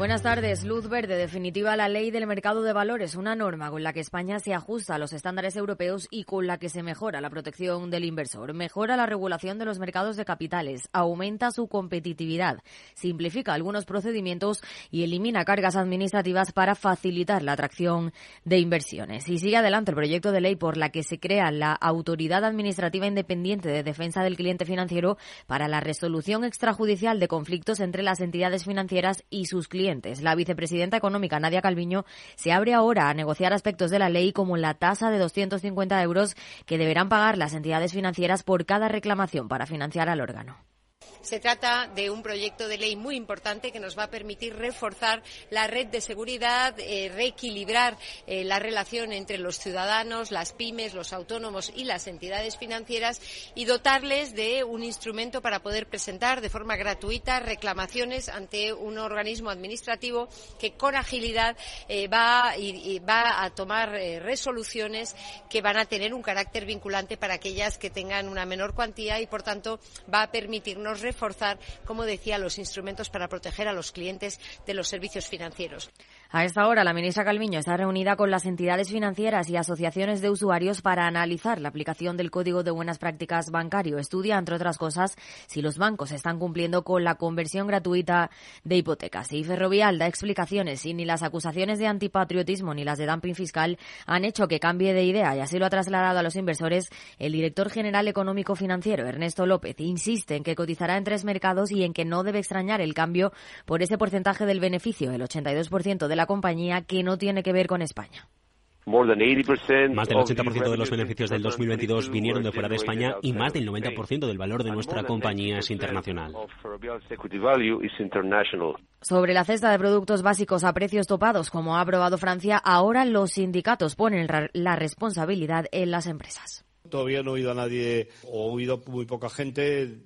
Buenas tardes. Luz verde definitiva la ley del mercado de valores, una norma con la que España se ajusta a los estándares europeos y con la que se mejora la protección del inversor, mejora la regulación de los mercados de capitales, aumenta su competitividad, simplifica algunos procedimientos y elimina cargas administrativas para facilitar la atracción de inversiones. Y sigue adelante el proyecto de ley por la que se crea la Autoridad Administrativa Independiente de Defensa del Cliente Financiero para la resolución extrajudicial de conflictos entre las entidades financieras y sus clientes la vicepresidenta económica Nadia Calviño se abre ahora a negociar aspectos de la ley como la tasa de 250 euros que deberán pagar las entidades financieras por cada reclamación para financiar al órgano. Se trata de un proyecto de ley muy importante que nos va a permitir reforzar la red de seguridad, eh, reequilibrar eh, la relación entre los ciudadanos, las pymes, los autónomos y las entidades financieras y dotarles de un instrumento para poder presentar de forma gratuita reclamaciones ante un organismo administrativo que con agilidad eh, va, va a tomar resoluciones que van a tener un carácter vinculante para aquellas que tengan una menor cuantía y, por tanto, va a permitirnos reforzar, como decía, los instrumentos para proteger a los clientes de los servicios financieros. A esta hora, la ministra Calviño está reunida con las entidades financieras y asociaciones de usuarios para analizar la aplicación del Código de Buenas Prácticas Bancario. Estudia, entre otras cosas, si los bancos están cumpliendo con la conversión gratuita de hipotecas. Y Ferrovial da explicaciones y ni las acusaciones de antipatriotismo ni las de dumping fiscal han hecho que cambie de idea y así lo ha trasladado a los inversores el director general económico financiero, Ernesto López. Insiste en que cotizará en tres mercados y en que no debe extrañar el cambio por ese porcentaje del beneficio, el 82% de la compañía que no tiene que ver con España. Más del 80% de los beneficios del 2022 vinieron de fuera de España y más del 90% del valor de nuestra compañía es internacional. Sobre la cesta de productos básicos a precios topados, como ha aprobado Francia, ahora los sindicatos ponen la responsabilidad en las empresas. Todavía no he oído a nadie, o he oído muy poca gente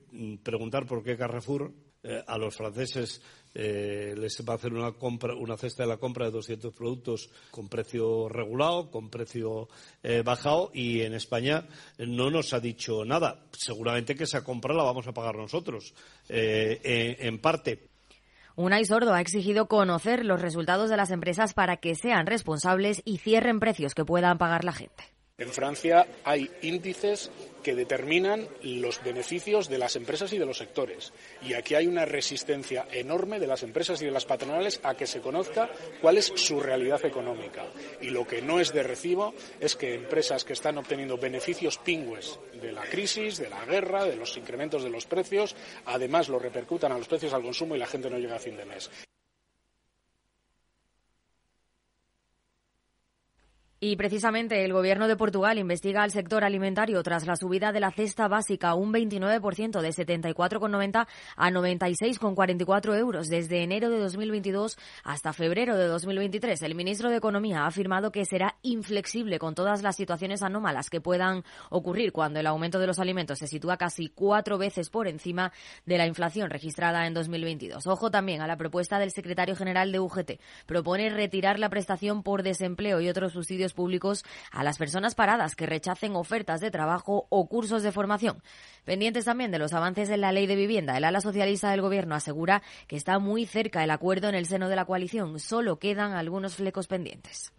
preguntar por qué Carrefour eh, a los franceses eh, les va a hacer una compra, una cesta de la compra de 200 productos con precio regulado, con precio eh, bajado y en España no nos ha dicho nada. Seguramente que esa compra la vamos a pagar nosotros, eh, en, en parte. Unai Sordo ha exigido conocer los resultados de las empresas para que sean responsables y cierren precios que puedan pagar la gente. En Francia hay índices que determinan los beneficios de las empresas y de los sectores. Y aquí hay una resistencia enorme de las empresas y de las patronales a que se conozca cuál es su realidad económica. Y lo que no es de recibo es que empresas que están obteniendo beneficios pingües de la crisis, de la guerra, de los incrementos de los precios, además lo repercutan a los precios al consumo y la gente no llega a fin de mes. Y precisamente el gobierno de Portugal investiga al sector alimentario tras la subida de la cesta básica un 29% de 74,90 a 96,44 euros desde enero de 2022 hasta febrero de 2023. El ministro de Economía ha afirmado que será inflexible con todas las situaciones anómalas que puedan ocurrir cuando el aumento de los alimentos se sitúa casi cuatro veces por encima de la inflación registrada en 2022. Ojo también a la propuesta del secretario general de UGT. Propone retirar la prestación por desempleo y otros subsidios públicos a las personas paradas que rechacen ofertas de trabajo o cursos de formación. Pendientes también de los avances en la ley de vivienda, el ala socialista del Gobierno asegura que está muy cerca el acuerdo en el seno de la coalición. Solo quedan algunos flecos pendientes.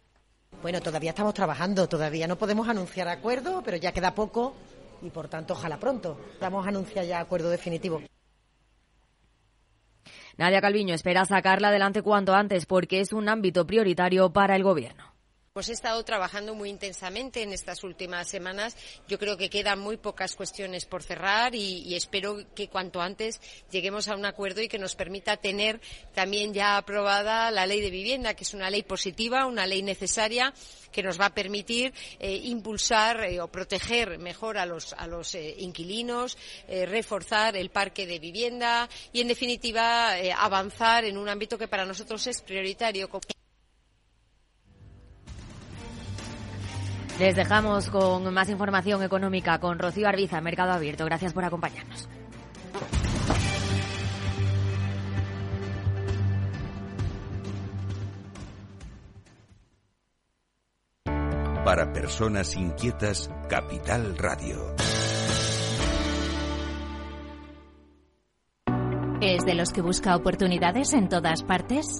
Bueno, todavía estamos trabajando, todavía no podemos anunciar acuerdo, pero ya queda poco y por tanto ojalá pronto. Vamos a anunciar ya acuerdo definitivo. Nadia Calviño espera sacarla adelante cuanto antes porque es un ámbito prioritario para el Gobierno. Pues he estado trabajando muy intensamente en estas últimas semanas. Yo creo que quedan muy pocas cuestiones por cerrar y, espero que cuanto antes lleguemos a un acuerdo y que nos permita tener también ya aprobada la ley de vivienda, que es una ley positiva, una ley necesaria que nos va a permitir eh, impulsar eh, o proteger mejor a los, eh, inquilinos, reforzar el parque de vivienda y, en definitiva, avanzar en un ámbito que para nosotros es prioritario. Les dejamos con más información económica con Rocío Arbiza, Mercado Abierto. Gracias por acompañarnos. Para personas inquietas, Capital Radio. ¿Es de los que busca oportunidades en todas partes?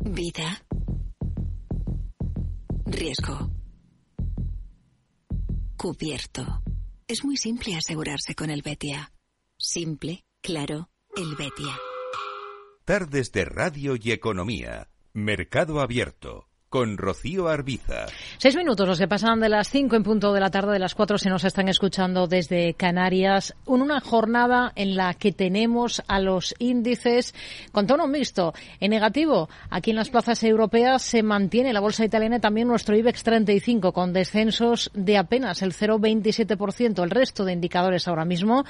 Vida. Riesgo. Cubierto. Es muy simple asegurarse con el Betia. Simple, claro, el Betia. Tardes de Radio y Economía. Mercado Abierto con Rocío Arbiza. Seis minutos los que pasan de las cinco en punto de la tarde, de las cuatro se nos están escuchando desde Canarias, en una jornada en la que tenemos a los índices con tono mixto. En negativo, aquí en las plazas europeas se mantiene la bolsa italiana y también nuestro IBEX 35 con descensos de apenas el 0,27%. El resto de indicadores ahora mismo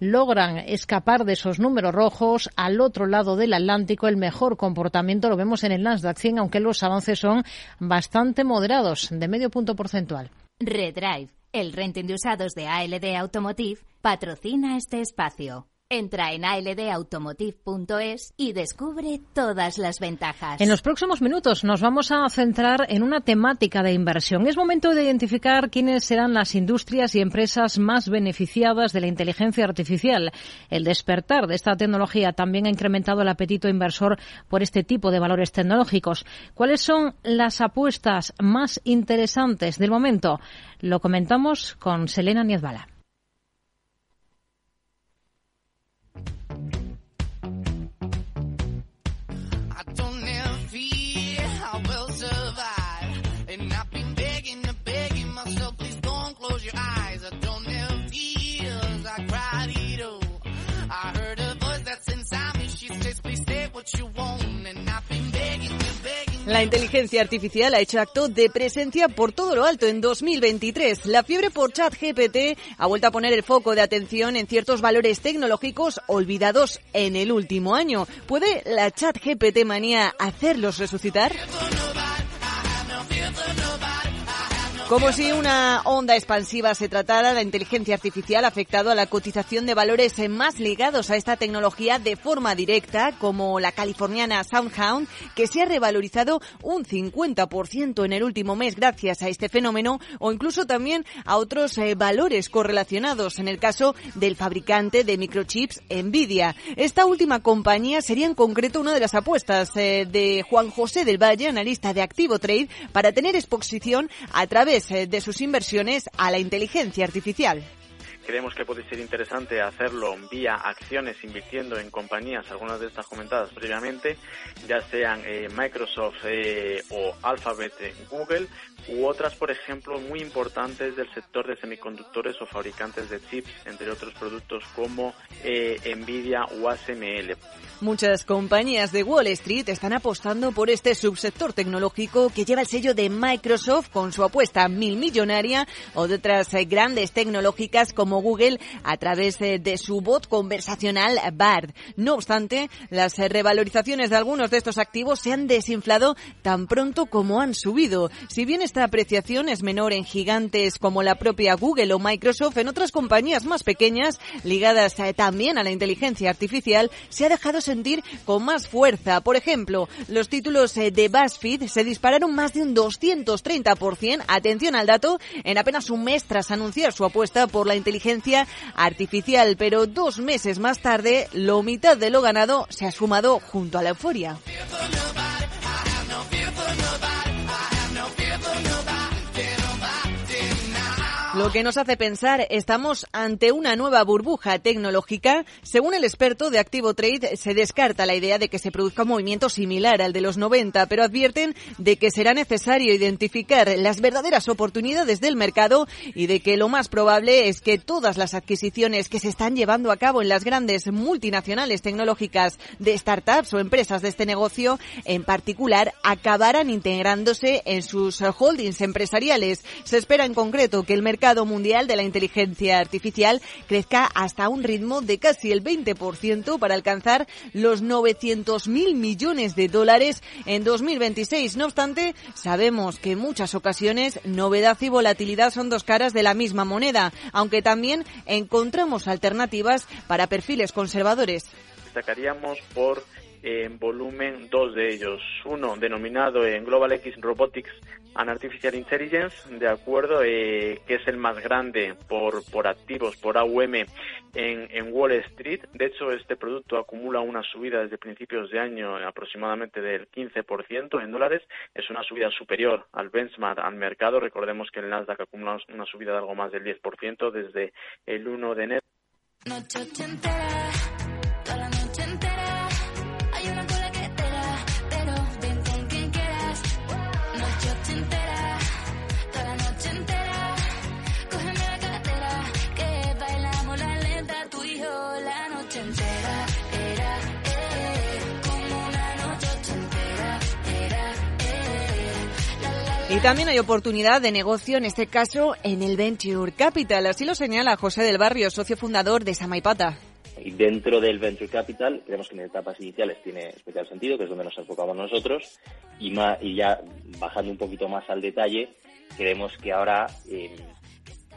logran escapar de esos números rojos. Al otro lado del Atlántico, el mejor comportamiento lo vemos en el Nasdaq 100, aunque los avances son bastante moderados, de medio punto porcentual. Redrive, el renting de usados de ALD Automotive, patrocina este espacio. Entra en aldautomotive.es y descubre todas las ventajas. En los próximos minutos nos vamos a centrar en una temática de inversión. Es momento de identificar quiénes serán las industrias y empresas más beneficiadas de la inteligencia artificial. El despertar de esta tecnología también ha incrementado el apetito inversor por este tipo de valores tecnológicos. ¿Cuáles son las apuestas más interesantes del momento? Lo comentamos con Selena Niezbala. La inteligencia artificial ha hecho acto de presencia por todo lo alto en 2023. La fiebre por ChatGPT ha vuelto a poner el foco de atención en ciertos valores tecnológicos olvidados en el último año. ¿Puede la ChatGPT manía hacerlos resucitar? Como si una onda expansiva se tratara, la inteligencia artificial ha afectado a la cotización de valores más ligados a esta tecnología de forma directa, como la californiana SoundHound, que se ha revalorizado un 50% en el último mes gracias a este fenómeno, o incluso también a otros eh, valores correlacionados, en el caso del fabricante de microchips Nvidia. Esta última compañía sería en concreto una de las apuestas eh, de Juan José del Valle, analista de Activo Trade, para tener exposición a través de sus inversiones a la inteligencia artificial. Creemos que puede ser interesante hacerlo vía acciones invirtiendo en compañías, algunas de estas comentadas previamente, ya sean eh, Microsoft eh, o Alphabet Google, u otras, por ejemplo, muy importantes del sector de semiconductores o fabricantes de chips, entre otros productos como Nvidia o ASML. Muchas compañías de Wall Street están apostando por este subsector tecnológico que lleva el sello de Microsoft con su apuesta mil millonaria o de otras eh, grandes tecnológicas como Google a través eh, de su bot conversacional Bard. No obstante, las eh, revalorizaciones de algunos de estos activos se han desinflado tan pronto como han subido. Si bien es esta apreciación es menor en gigantes como la propia Google o Microsoft, en otras compañías más pequeñas, ligadas eh, también a la inteligencia artificial, se ha dejado sentir con más fuerza. Por ejemplo, los títulos de BuzzFeed se dispararon más de un 230%, atención al dato, en apenas un mes tras anunciar su apuesta por la inteligencia artificial. Pero dos meses más tarde, lo mitad de lo ganado se ha sumado junto a la euforia. Lo que nos hace pensar, estamos ante una nueva burbuja tecnológica. Según el experto de Activo Trade, se descarta la idea de que se produzca un movimiento similar al de los 90, pero advierten de que será necesario identificar las verdaderas oportunidades del mercado y de que lo más probable es que todas las adquisiciones que se están llevando a cabo en las grandes multinacionales tecnológicas de startups o empresas de este negocio, en particular, acabarán integrándose en sus holdings empresariales. Se espera en concreto que el mercado mercado mundial de la inteligencia artificial crezca hasta un ritmo de casi el 20% para alcanzar los 900.000 millones de dólares en 2026. No obstante, sabemos que en muchas ocasiones novedad y volatilidad son dos caras de la misma moneda, aunque también encontramos alternativas para perfiles conservadores. Por en volumen dos de ellos. Uno denominado en Global X Robotics and Artificial Intelligence, de acuerdo, eh, que es el más grande por, por activos, por AUM en, en Wall Street. De hecho, este producto acumula una subida desde principios de año aproximadamente del 15% en dólares. Es una subida superior al benchmark, al mercado. Recordemos que el Nasdaq acumula una subida de algo más del 10% desde el 1 de enero. Y también hay oportunidad de negocio, en este caso, en el Venture Capital. Así lo señala José del Barrio, socio fundador de Samaipata. Y dentro del Venture Capital, creemos que en etapas iniciales tiene especial sentido, que es donde nos enfocamos nosotros, y, y ya bajando un poquito más al detalle, creemos que ahora eh,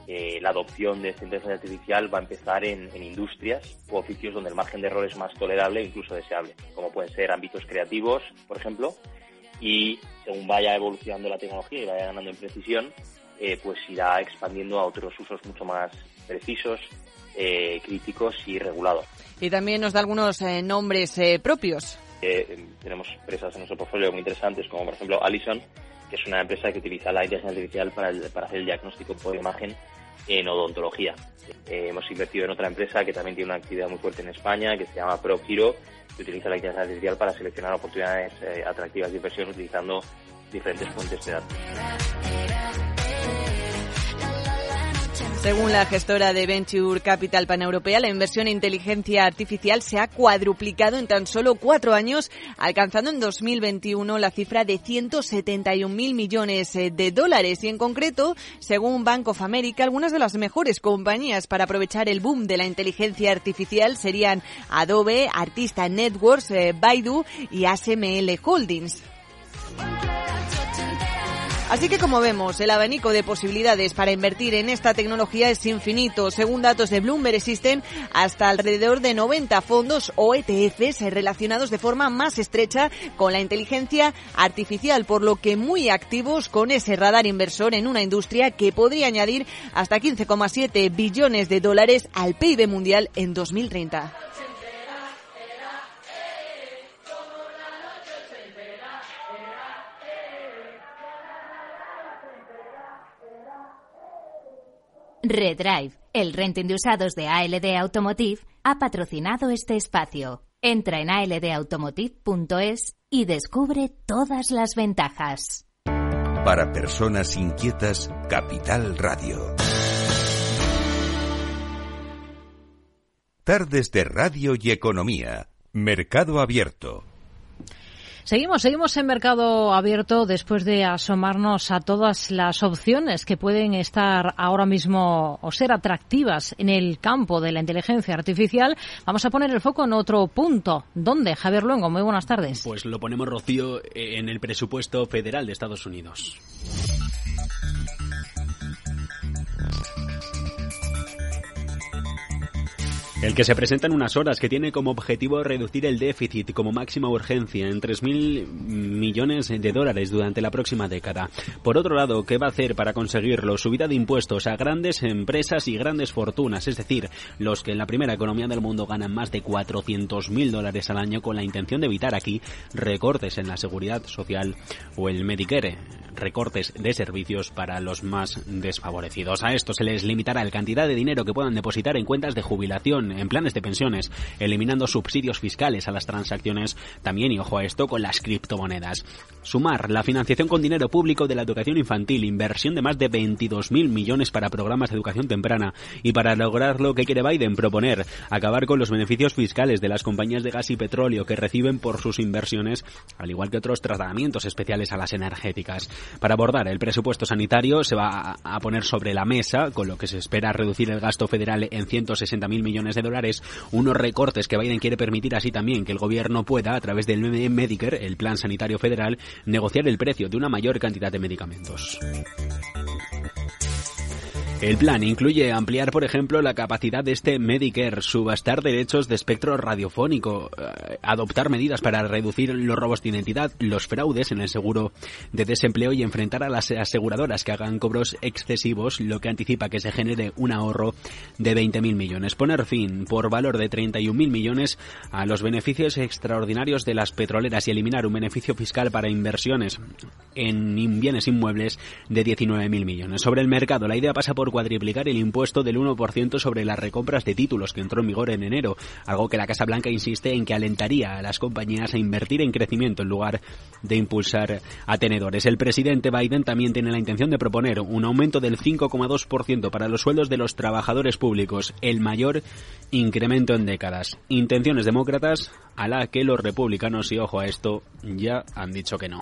eh, la adopción de esta inteligencia artificial va a empezar en, en, industrias o oficios donde el margen de error es más tolerable e incluso deseable, como pueden ser ámbitos creativos, por ejemplo, y según vaya evolucionando la tecnología y vaya ganando en precisión, eh, pues irá expandiendo a otros usos mucho más precisos, eh, críticos y regulados. Y también nos da algunos eh, nombres propios. tenemos empresas en nuestro portfolio muy interesantes, como por ejemplo Allison, que es una empresa que utiliza la inteligencia artificial para, para hacer el diagnóstico por imagen en odontología. hemos invertido en otra empresa que también tiene una actividad muy fuerte en España, que se llama ProGiro, que utiliza la inteligencia artificial para seleccionar oportunidades eh, atractivas de inversión utilizando diferentes fuentes de datos. Según la gestora de Venture Capital Paneuropea, la inversión en inteligencia artificial se ha cuadruplicado en tan solo cuatro años, alcanzando en 2021 la cifra de 171 mil millones eh, de dólares. Y en concreto, según Bank of America, algunas de las mejores compañías para aprovechar el boom de la inteligencia artificial serían Adobe, Artista Networks, eh, Baidu y ASML Holdings. Así que como vemos, el abanico de posibilidades para invertir en esta tecnología es infinito. Según datos de Bloomberg existen hasta alrededor de 90 fondos o ETFs relacionados de forma más estrecha con la inteligencia artificial, por lo que muy activos con ese radar inversor en una industria que podría añadir hasta 15,7 billones de dólares al PIB mundial en 2030. Redrive, el renting de usados de ALD Automotive, ha patrocinado este espacio. Entra en aldautomotive.es y descubre todas las ventajas. Para personas inquietas, Capital Radio. Tardes de Radio y Economía. Mercado Abierto. Seguimos, seguimos en mercado abierto después de asomarnos a todas las opciones que pueden estar ahora mismo o ser atractivas en el campo de la inteligencia artificial. Vamos a poner el foco en otro punto. ¿Dónde? Javier Luengo, muy buenas tardes. Pues lo ponemos, Rocío, en el presupuesto federal de Estados Unidos. El que se presenta en unas horas, que tiene como objetivo reducir el déficit como máxima urgencia en 3.000 millones de dólares durante la próxima década. Por otro lado, ¿qué va a hacer para conseguirlo? Subida de impuestos a grandes empresas y grandes fortunas, es decir, los que en la primera economía del mundo ganan más de 400.000 dólares al año con la intención de evitar aquí recortes en la seguridad social o el Medicare recortes de servicios para los más desfavorecidos. A esto se les limitará la cantidad de dinero que puedan depositar en cuentas de jubilación, en planes de pensiones, eliminando subsidios fiscales a las transacciones, también y ojo a esto con las criptomonedas. Sumar la financiación con dinero público de la educación infantil, inversión de más de 22.000 millones para programas de educación temprana y para lograr lo que quiere Biden proponer, acabar con los beneficios fiscales de las compañías de gas y petróleo que reciben por sus inversiones, al igual que otros tratamientos especiales a las energéticas. Para abordar el presupuesto sanitario se va a poner sobre la mesa, con lo que se espera reducir el gasto federal en 160.000 millones de dólares, unos recortes que Biden quiere permitir así también que el gobierno pueda, a través del Medicare, el Plan Sanitario Federal, negociar el precio de una mayor cantidad de medicamentos. El plan incluye ampliar, por ejemplo, la capacidad de este Medicare, subastar derechos de espectro radiofónico, eh, adoptar medidas para reducir los robos de identidad, los fraudes en el seguro de desempleo y enfrentar a las aseguradoras que hagan cobros excesivos, lo que anticipa que se genere un ahorro de 20.000 millones. Poner fin por valor de 31.000 millones a los beneficios extraordinarios de las petroleras y eliminar un beneficio fiscal para inversiones en bienes inmuebles de 19.000 millones. Sobre el mercado, la idea pasa por cuadriplicar el impuesto del 1% sobre las recompras de títulos que entró en vigor en enero, algo que la Casa Blanca insiste en que alentaría a las compañías a invertir en crecimiento en lugar de impulsar a tenedores. El presidente Biden también tiene la intención de proponer un aumento del 5,2% para los sueldos de los trabajadores públicos, el mayor incremento en décadas. Intenciones demócratas a la que los republicanos, y ojo a esto, ya han dicho que no.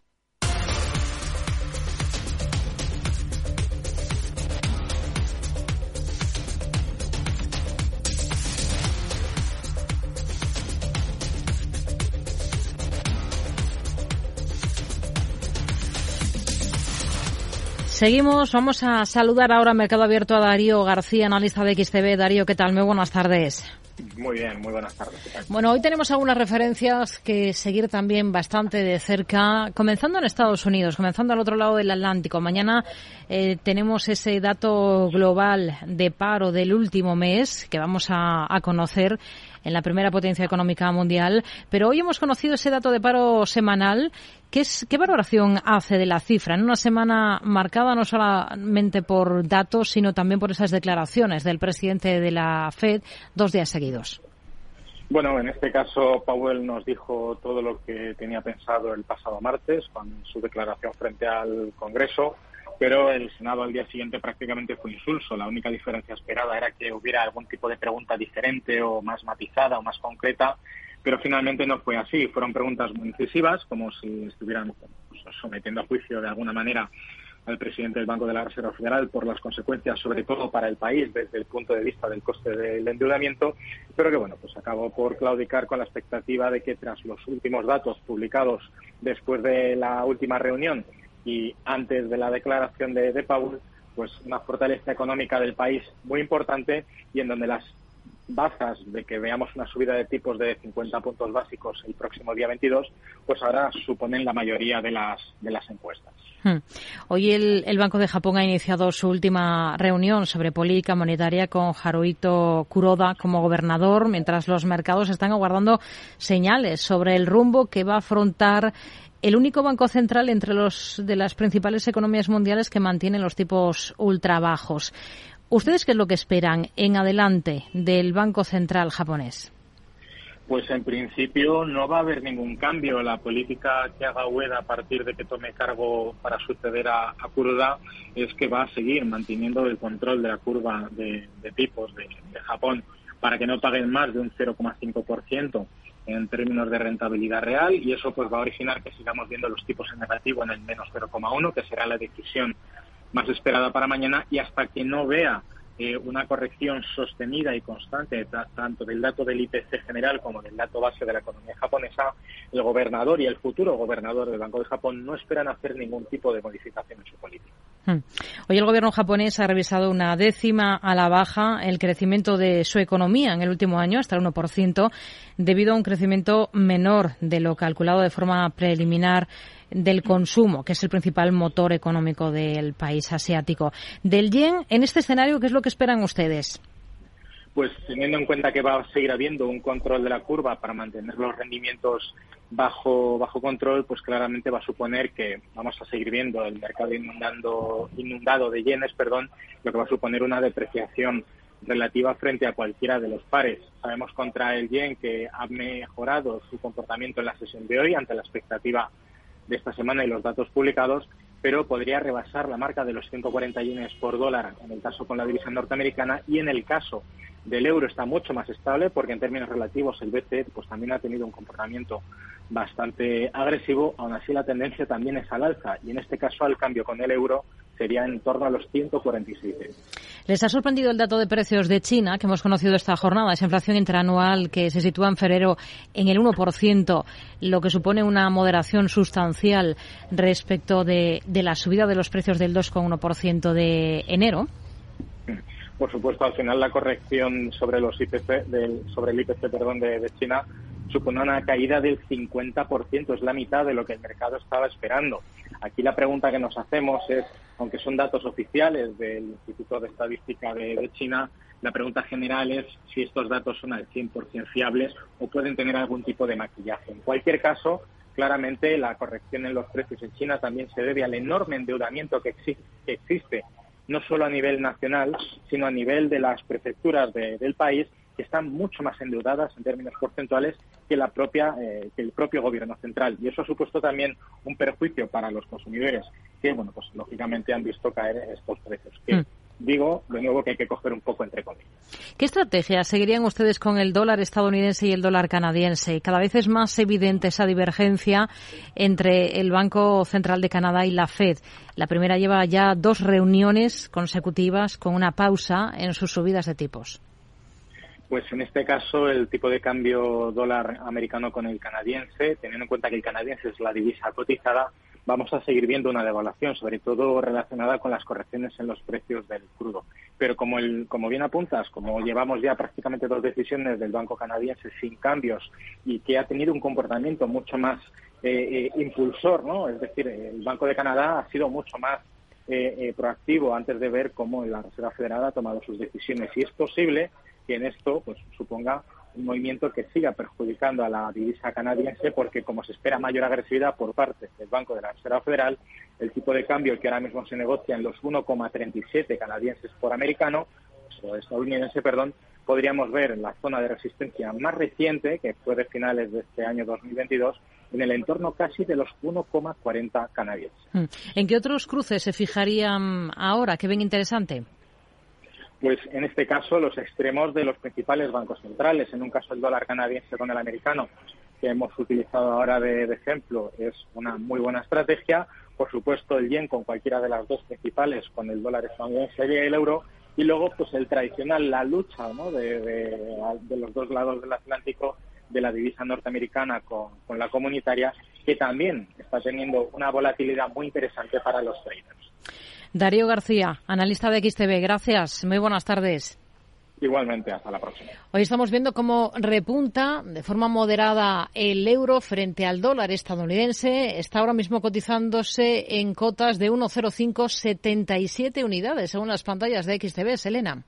Seguimos, vamos a saludar ahora Mercado Abierto a Darío García, analista de XTV. Darío, ¿qué tal? Muy buenas tardes. Muy bien, muy buenas tardes. Bueno, hoy tenemos algunas referencias que seguir también bastante de cerca, comenzando en Estados Unidos, comenzando al otro lado del Atlántico. Mañana eh, tenemos ese dato global de paro del último mes que vamos a, a conocer en la primera potencia económica mundial, pero hoy hemos conocido ese dato de paro semanal. ¿Qué, es, ¿Qué valoración hace de la cifra en una semana marcada no solamente por datos, sino también por esas declaraciones del presidente de la Fed dos días seguidos? Bueno, en este caso Powell nos dijo todo lo que tenía pensado el pasado martes con su declaración frente al Congreso pero el Senado al día siguiente prácticamente fue insulso. La única diferencia esperada era que hubiera algún tipo de pregunta diferente o más matizada o más concreta, pero finalmente no fue así. Fueron preguntas muy incisivas, como si estuvieran pues, sometiendo a juicio de alguna manera al presidente del Banco de la Reserva Federal por las consecuencias, sobre todo para el país, desde el punto de vista del coste del endeudamiento, pero que bueno, pues acabó por claudicar con la expectativa de que tras los últimos datos publicados después de la última reunión y antes de la declaración de, de Paul, pues una fortaleza económica del país muy importante y en donde las bazas de que veamos una subida de tipos de 50 puntos básicos el próximo día 22, pues ahora suponen la mayoría de las, de las encuestas. Hmm. Hoy el, el, Banco de Japón ha iniciado su última reunión sobre política monetaria con Haruhito Kuroda como gobernador, mientras los mercados están aguardando señales sobre el rumbo que va a afrontar el único banco central entre los de las principales economías mundiales que mantiene los tipos ultra bajos. ¿Ustedes qué es lo que esperan en adelante del Banco Central japonés? Pues en principio no va a haber ningún cambio. La política que haga Ueda a partir de que tome cargo para suceder a, a es que va a seguir manteniendo el control de la curva de, tipos de Japón para que no paguen más de un 0,5% en términos de rentabilidad real y eso pues va a originar que sigamos viendo los tipos en negativo en el menos 0,1, que será la decisión más esperada para mañana y hasta que no vea una corrección sostenida y constante tanto del dato del IPC general como del dato base de la economía japonesa, el gobernador y el futuro gobernador del Banco de Japón no esperan hacer ningún tipo de modificación en su política. Hmm. Hoy el gobierno japonés ha revisado una décima a la baja el crecimiento de su economía en el último año, hasta el 1%, debido a un crecimiento menor de lo calculado de forma preliminar del consumo, que es el principal motor económico del país asiático. Del yen, en este escenario, ¿qué es lo que esperan ustedes? Pues teniendo en cuenta que va a seguir habiendo un control de la curva para mantener los rendimientos bajo, bajo control, pues claramente va a suponer que vamos a seguir viendo el mercado inundando, inundado de yenes, perdón, lo que va a suponer una depreciación relativa frente a cualquiera de los pares. Sabemos contra el yen que ha mejorado su comportamiento en la sesión de hoy ante la expectativa de esta semana y los datos publicados, pero podría rebasar la marca de los 140 yenes por dólar en el caso con la división norteamericana. Y en el caso del euro está mucho más estable porque en términos relativos el BCE pues también ha tenido un comportamiento bastante agresivo, aún así la tendencia también es al alza. Y en este caso al cambio con el euro sería en torno a los 147. ¿Les ha sorprendido el dato de precios de China que hemos conocido esta jornada? Esa inflación interanual que se sitúa en febrero en el 1%, lo que supone una moderación sustancial respecto de, la subida de los precios del 2,1% de enero. Por supuesto, al final la corrección sobre los IPC, del, sobre el IPC perdón, de China supone una caída del 50%, es la mitad de lo que el mercado estaba esperando. Aquí la pregunta que nos hacemos es, aunque son datos oficiales del Instituto de Estadística de, China, la pregunta general es si estos datos son al 100% fiables o pueden tener algún tipo de maquillaje. En cualquier caso, claramente la corrección en los precios en China también se debe al enorme endeudamiento que, existe, no solo a nivel nacional, sino a nivel de las prefecturas del país que están mucho más endeudadas en términos porcentuales que la propia eh, que el propio gobierno central y eso ha supuesto también un perjuicio para los consumidores que bueno pues lógicamente han visto caer estos precios que mm. digo de nuevo que hay que coger un poco entre comillas ¿Qué estrategia seguirían ustedes con el dólar estadounidense y el dólar canadiense? Cada vez es más evidente esa divergencia entre el Banco Central de Canadá y la Fed. La primera lleva ya dos reuniones consecutivas con una pausa en sus subidas de tipos. Pues en este caso el tipo de cambio dólar americano con el canadiense, teniendo en cuenta que el canadiense es la divisa cotizada, vamos a seguir viendo una devaluación, sobre todo relacionada con las correcciones en los precios del crudo. Pero como, el, como bien apuntas, como llevamos ya prácticamente dos decisiones del Banco canadiense sin cambios y que ha tenido un comportamiento mucho más eh, eh, impulsor, ¿no? Es decir, el Banco de Canadá ha sido mucho más eh, proactivo antes de ver cómo la Reserva Federal ha tomado sus decisiones. Y es posible que en esto pues suponga un movimiento que siga perjudicando a la divisa canadiense porque como se espera mayor agresividad por parte del Banco de la Reserva Federal, el tipo de cambio que ahora mismo se negocia en los 1,37 canadienses por americano, o estadounidense, perdón, podríamos ver en la zona de resistencia más reciente, que fue de finales de este año 2022, en el entorno casi de los 1,40 canadienses. Hmm. ¿En qué otros cruces se fijarían ahora? ¿Qué ven interesante? Pues en este caso los extremos de los principales bancos centrales. En un caso el dólar canadiense con el americano, que hemos utilizado ahora de, ejemplo, es una muy buena estrategia. Por supuesto el yen con cualquiera de las dos principales, con el dólar estadounidense y el euro. Y luego pues el tradicional, la lucha de, los dos lados del Atlántico de la divisa norteamericana con, con la comunitaria, que también está teniendo una volatilidad muy interesante para los traders. Darío García, analista de XTV, gracias. Muy buenas tardes. Igualmente, hasta la próxima. Hoy estamos viendo cómo repunta de forma moderada el euro frente al dólar estadounidense. Está ahora mismo cotizándose en cotas de 1,0577 unidades, según las pantallas de XTV. Selena.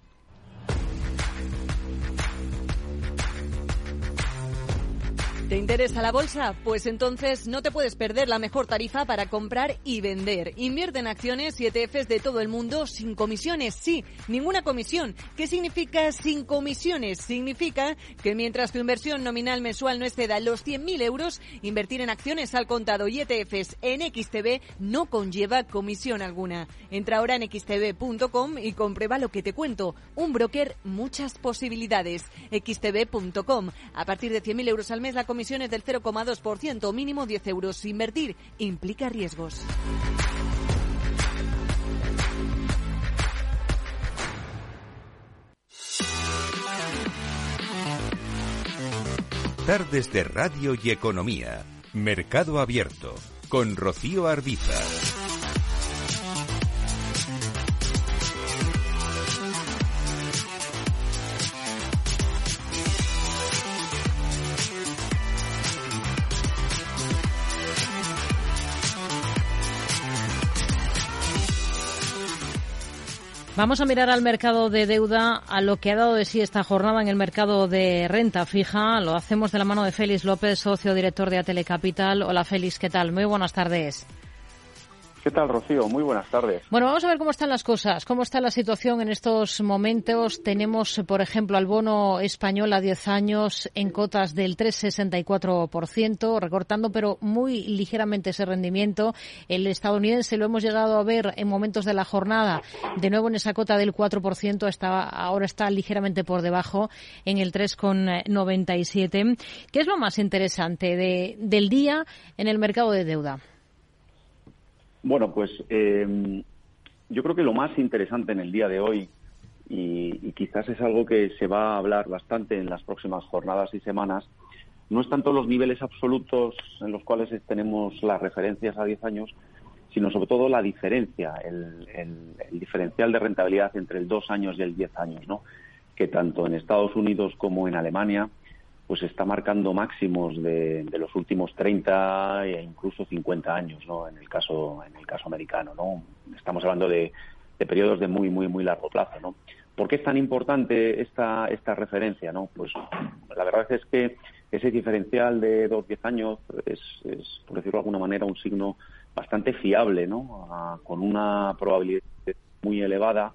¿Te interesa la bolsa? Pues entonces no te puedes perder la mejor tarifa para comprar y vender. Invierte en acciones y ETFs de todo el mundo sin comisiones. Sí, ninguna comisión. ¿Qué significa sin comisiones? Significa que mientras tu inversión nominal mensual no exceda los 100.000 euros, invertir en acciones al contado y ETFs en XTB no conlleva comisión alguna. Entra ahora en xtb.com y comprueba lo que te cuento. Un broker, muchas posibilidades. xtb.com. A partir de 100.000 euros al mes la comisión comisiones del 0,2%, mínimo 10 euros. Invertir implica riesgos. Tardes de Radio y Economía. Mercado Abierto. Con Rocío Arbiza. Vamos a mirar al mercado de deuda, a lo que ha dado de sí esta jornada en el mercado de renta fija. Lo hacemos de la mano de Félix López, socio director de Atelecapital. Hola Félix, ¿qué tal? Muy buenas tardes. ¿Qué tal, Rocío? Muy buenas tardes. Bueno, vamos a ver cómo están las cosas, cómo está la situación en estos momentos. Tenemos, por ejemplo, al bono español a 10 años en cotas del 3,64%, recortando pero muy ligeramente ese rendimiento. El estadounidense lo hemos llegado a ver en momentos de la jornada, de nuevo en esa cota del 4%, está, ahora está ligeramente por debajo en el 3,97%. ¿Qué es lo más interesante de, del día en el mercado de deuda? Bueno, pues eh, yo creo que lo más interesante en el día de hoy, y, quizás es algo que se va a hablar bastante en las próximas jornadas y semanas, no es tanto los niveles absolutos en los cuales tenemos las referencias a 10 años, sino sobre todo la diferencia, el, el, diferencial de rentabilidad entre el 2 años y el 10 años, ¿no? que tanto en Estados Unidos como en Alemania pues está marcando máximos de, los últimos 30 e incluso 50 años, ¿no? En el caso en el caso americano, ¿no? Estamos hablando de, periodos de muy muy muy largo plazo, ¿no? ¿Por qué es tan importante esta esta referencia, no? Pues la verdad es que ese diferencial de 2-10 años es, por decirlo de alguna manera, un signo bastante fiable, ¿no? con una probabilidad muy elevada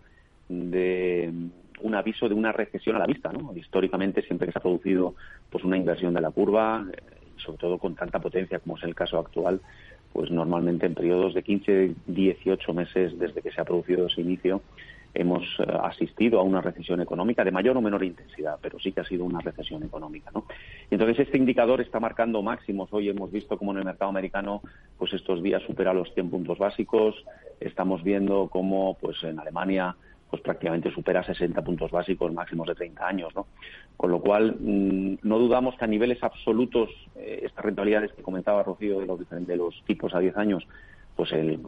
de un aviso de una recesión a la vista. ¿no? Históricamente, siempre que se ha producido pues una inversión de la curva, eh, sobre todo con tanta potencia como es el caso actual, pues normalmente en periodos de 15, 18 meses desde que se ha producido ese inicio, hemos eh, asistido a una recesión económica de mayor o menor intensidad, pero sí que ha sido una recesión económica, ¿no? Entonces este indicador está marcando máximos. Hoy hemos visto cómo en el mercado americano, pues estos días supera los 100 puntos básicos. Estamos viendo cómo, pues en Alemania pues prácticamente supera 60 puntos básicos máximos de 30 años, ¿no? Con lo cual, mm, no dudamos que a niveles absolutos eh, estas rentabilidades que comentaba Rocío de los, de los tipos a 10 años, pues el,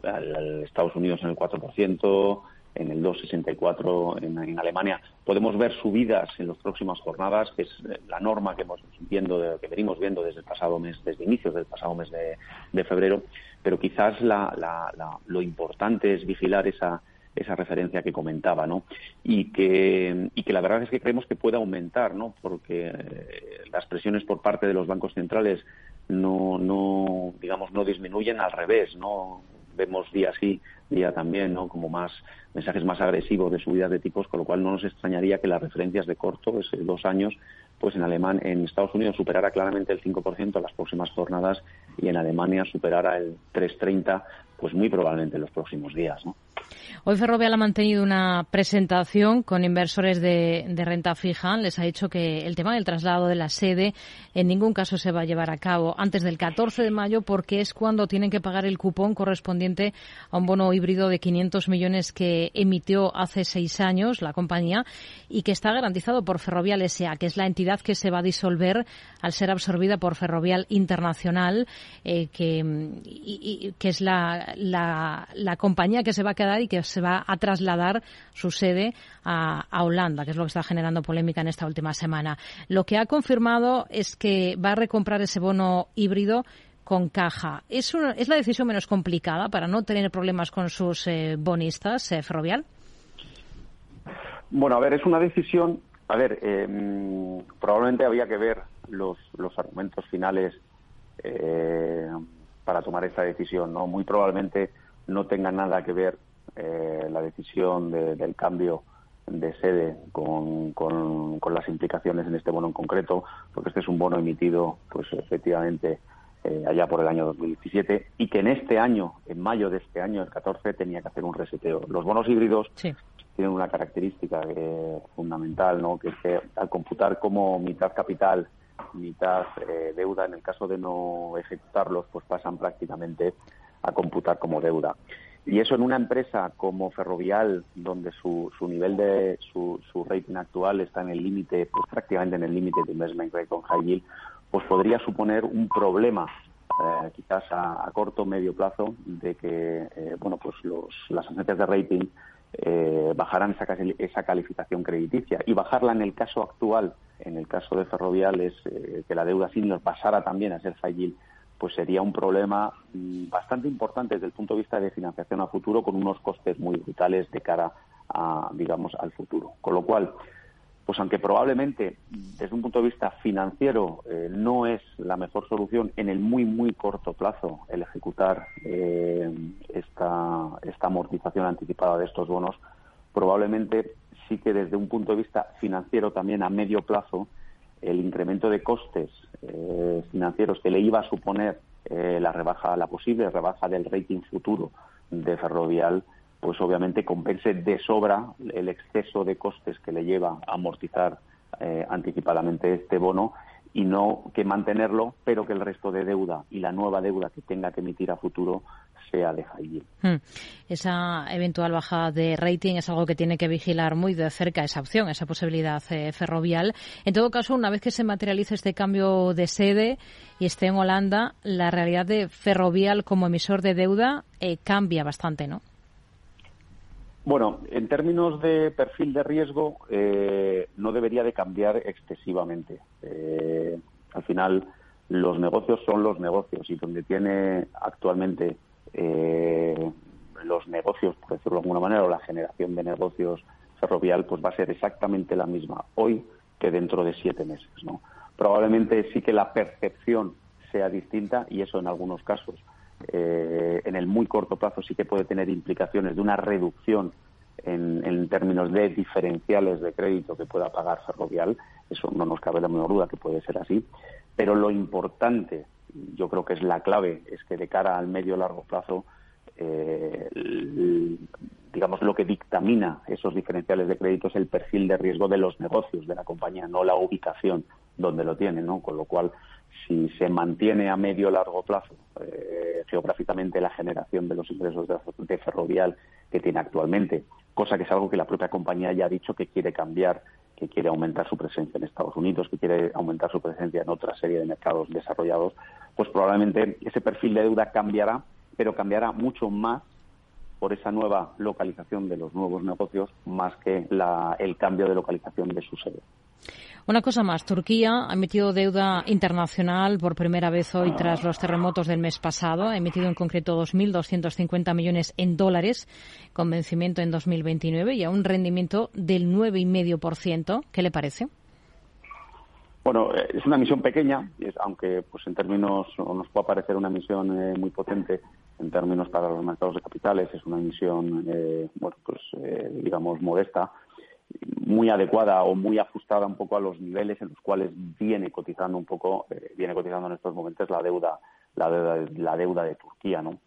Estados Unidos en el 4%, en el 2,64 en, en, Alemania. Podemos ver subidas en las próximas jornadas, que es eh, la norma que hemos viendo, que venimos viendo desde el pasado mes, desde inicios del pasado mes de, febrero. Pero quizás lo importante es vigilar esa esa referencia que comentaba, ¿no? Y que, y que la verdad es que creemos que puede aumentar, ¿no? Porque eh, las presiones por parte de los bancos centrales no, no, digamos, no disminuyen, al revés, ¿no? Vemos día sí, día también, ¿no? Como más mensajes más agresivos de subidas de tipos, con lo cual no nos extrañaría que las referencias de corto, ese dos años, pues en alemán, en Estados Unidos superara claramente el 5% en las próximas jornadas y en Alemania superara el 3,30, pues muy probablemente en los próximos días, ¿no? Hoy Ferrovial ha mantenido una presentación con inversores de, renta fija. Les ha dicho que el tema del traslado de la sede en ningún caso se va a llevar a cabo antes del 14 de mayo porque es cuando tienen que pagar el cupón correspondiente a un bono híbrido de 500 millones que emitió hace seis años la compañía y que está garantizado por Ferrovial S.A., que es la entidad que se va a disolver al ser absorbida por Ferrovial Internacional, eh, que, es la compañía que se va a quedar y que se va a trasladar su sede a, Holanda, que es lo que está generando polémica en esta última semana. Lo que ha confirmado es que va a recomprar ese bono híbrido con caja. ¿Es, ¿Es la decisión menos complicada para no tener problemas con sus eh, bonistas, eh? Bueno, a ver, es una decisión. A ver, em, probablemente había que ver los, los argumentos finales eh, para tomar esta decisión, ¿no? Muy probablemente no tenga nada que ver eh, la decisión del cambio de sede con, con, las implicaciones en este bono en concreto, porque este es un bono emitido, pues efectivamente, eh, allá por el año 2017 y que en este año, en mayo de este año, el 14, tenía que hacer un reseteo. Los bonos híbridos tienen una característica fundamental, ¿no? que es que al computar como mitad capital, mitad eh, deuda, en el caso de no ejecutarlos, pues pasan prácticamente a computar como deuda. Y eso en una empresa como Ferrovial, donde su, su nivel de su, su rating actual está en el límite, pues prácticamente en el límite de investment grade con high yield, pues podría suponer un problema eh, quizás a, corto o medio plazo de que eh, bueno pues las agencias de rating eh, bajaran esa, esa calificación crediticia y bajarla en el caso actual en el caso de Ferrovial es que la deuda senior pasara también a ser fallil pues sería un problema mm, bastante importante desde el punto de vista de financiación a futuro con unos costes muy brutales de cara a digamos al futuro. Con lo cual pues aunque probablemente desde un punto de vista financiero eh, no es la mejor solución en el muy muy corto plazo el ejecutar eh, esta, esta amortización anticipada de estos bonos, probablemente sí que desde un punto de vista financiero también a medio plazo el incremento de costes eh, financieros que le iba a suponer la rebaja, la posible rebaja del rating futuro de Ferrovial pues obviamente compense de sobra el exceso de costes que le lleva a amortizar eh, anticipadamente este bono y no que mantenerlo, pero que el resto de deuda y la nueva deuda que tenga que emitir a futuro sea de Hailey. Hmm. Esa eventual baja de rating es algo que tiene que vigilar muy de cerca esa opción, esa posibilidad eh, ferrovial. En todo caso, una vez que se materialice este cambio de sede y esté en Holanda, la realidad de ferrovial como emisor de deuda eh, cambia bastante, ¿no? Bueno, en términos de perfil de riesgo, eh, no debería de cambiar excesivamente. Eh, al final, los negocios son los negocios y donde tiene actualmente eh, los negocios, por decirlo de alguna manera, o la generación de negocios ferrovial, pues va a ser exactamente la misma hoy que dentro de siete meses. ¿no? Probablemente sí que la percepción sea distinta y eso en algunos casos eh, en el muy corto plazo sí que puede tener implicaciones de una reducción en, términos de diferenciales de crédito que pueda pagar Ferrovial. Eso no nos cabe la menor duda que puede ser así. Pero lo importante, yo creo que es la clave, es que de cara al medio largo plazo, eh, digamos, lo que dictamina esos diferenciales de crédito es el perfil de riesgo de los negocios de la compañía, no la ubicación donde lo tiene, ¿no? Con lo cual, si se mantiene a medio largo plazo eh, geográficamente la generación de los ingresos de, ferrovial que tiene actualmente, cosa que es algo que la propia compañía ya ha dicho que quiere cambiar, que quiere aumentar su presencia en Estados Unidos, que quiere aumentar su presencia en otra serie de mercados desarrollados, pues probablemente ese perfil de deuda cambiará, pero cambiará mucho más por esa nueva localización de los nuevos negocios más que el cambio de localización de su sede. Una cosa más, Turquía ha emitido deuda internacional por primera vez hoy tras los terremotos del mes pasado. Ha emitido en concreto 2.250 millones en dólares con vencimiento en 2029 y a un rendimiento del 9,5%. ¿Qué le parece? Bueno, eh, es una misión pequeña, aunque pues en términos nos puede parecer una misión eh, muy potente en términos para los mercados de capitales, es una misión, eh, bueno, pues digamos modesta muy adecuada o muy ajustada un poco a los niveles en los cuales viene cotizando un poco, eh, viene cotizando en estos momentos la deuda, la deuda, la deuda de Turquía, ¿no?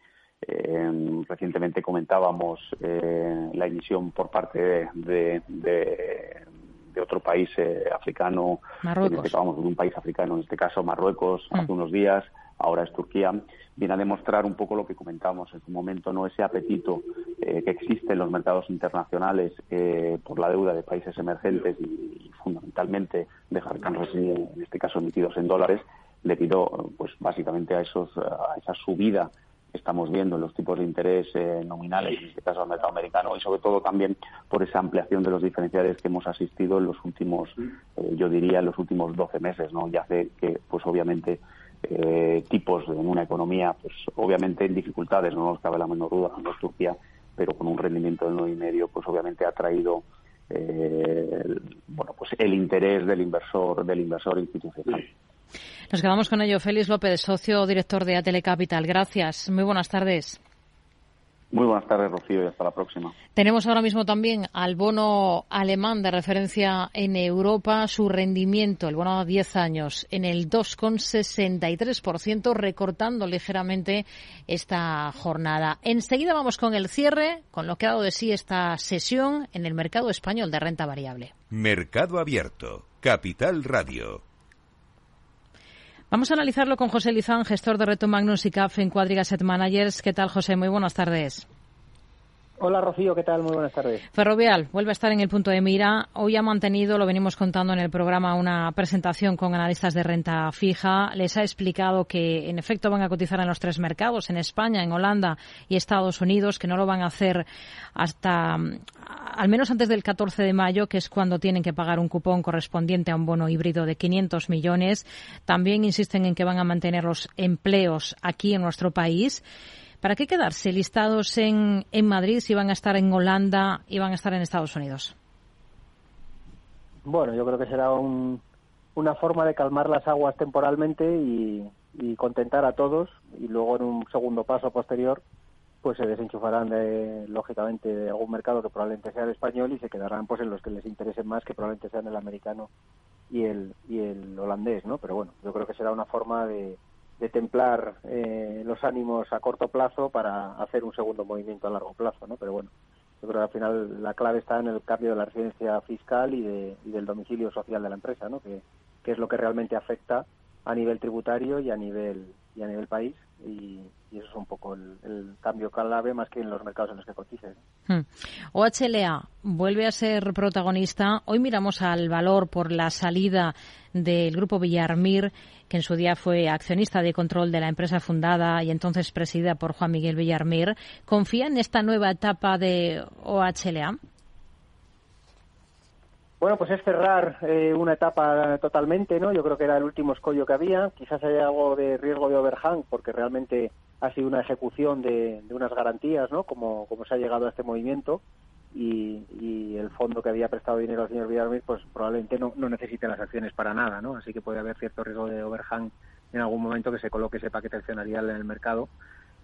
Eh, recientemente comentábamos eh, la emisión por parte de, de, otro país africano, Marruecos. Este, vamos, de un país africano, en este caso Marruecos, hace mm. unos días, ahora es Turquía, viene a demostrar un poco lo que comentábamos en su momento, no ese apetito eh, que existe en los mercados internacionales eh, por la deuda de países emergentes y, fundamentalmente de jarcanos, en este caso emitidos en dólares, debido pues básicamente a esos a esa subida que estamos viendo en los tipos de interés eh, nominales, en este caso al mercado americano, y sobre todo también por esa ampliación de los diferenciales que hemos asistido en los últimos, yo diría, en los últimos 12 meses, ¿no? Ya hace que, pues obviamente, eh, tipos en una economía, pues obviamente en dificultades, no nos cabe la menor duda, no Turquía, pero con un rendimiento del 9,5, pues obviamente ha traído eh, bueno, pues el interés del inversor, del inversor institucional. Nos quedamos con ello. Félix López, socio director de Atele Capital. Gracias. Muy buenas tardes. Muy buenas tardes, Rocío, y hasta la próxima. Tenemos ahora mismo también al bono alemán de referencia en Europa, su rendimiento, el bono a 10 años, en el 2,63%, recortando ligeramente esta jornada. Enseguida vamos con el cierre, con lo que ha dado de sí esta sesión en el mercado español de renta variable. Mercado Abierto, Capital Radio. Vamos a analizarlo con José Lizán, gestor de Reto Magnus y CAF en Quadriga Managers. ¿Qué tal, José? Muy buenas tardes. Hola Rocío, ¿qué tal? Muy buenas tardes. Ferrovial vuelve a estar en el punto de mira. Hoy ha mantenido, lo venimos contando en el programa, una presentación con analistas de renta fija. Les ha explicado que en efecto van a cotizar en los tres mercados, en España, en Holanda y Estados Unidos, que no lo van a hacer hasta al menos antes del 14 de mayo, que es cuando tienen que pagar un cupón correspondiente a un bono híbrido de 500 millones. También insisten en que van a mantener los empleos aquí en nuestro país. ¿Para qué quedarse listados en, en Madrid si van a estar en Holanda y van a estar en Estados Unidos? Bueno, yo creo que será una forma de calmar las aguas temporalmente y, contentar a todos y luego en un segundo paso posterior pues se desenchufarán de, lógicamente de algún mercado que probablemente sea el español y se quedarán pues en los que les interesen más que probablemente sean el americano y el y el holandés, ¿no? Pero bueno, yo creo que será una forma de, de templar eh, los ánimos a corto plazo para hacer un segundo movimiento a largo plazo, ¿no? Pero bueno, yo creo que al final la clave está en el cambio de la residencia fiscal y, de, y del domicilio social de la empresa, ¿no? Que, que es lo que realmente afecta a nivel tributario y a nivel y a nivel país y, eso es un poco el, cambio clave más que en los mercados en los que cotice. Hmm. OHLA vuelve a ser protagonista. Hoy miramos al valor por la salida del grupo Villarmir, que en su día fue accionista de control de la empresa fundada y entonces presidida por Juan Miguel Villarmir. ¿Confía en esta nueva etapa de OHLA? Bueno, pues es cerrar eh, una etapa totalmente, ¿no? Yo creo que era el último escollo que había. Quizás haya algo de riesgo de overhang, porque realmente ha sido una ejecución de, unas garantías, ¿no? Como, como se ha llegado a este movimiento. Y, el fondo que había prestado dinero al señor Villarmir, pues probablemente no, no necesite las acciones para nada, ¿no? Así que puede haber cierto riesgo de overhang en algún momento que se coloque ese paquete accionarial en el mercado.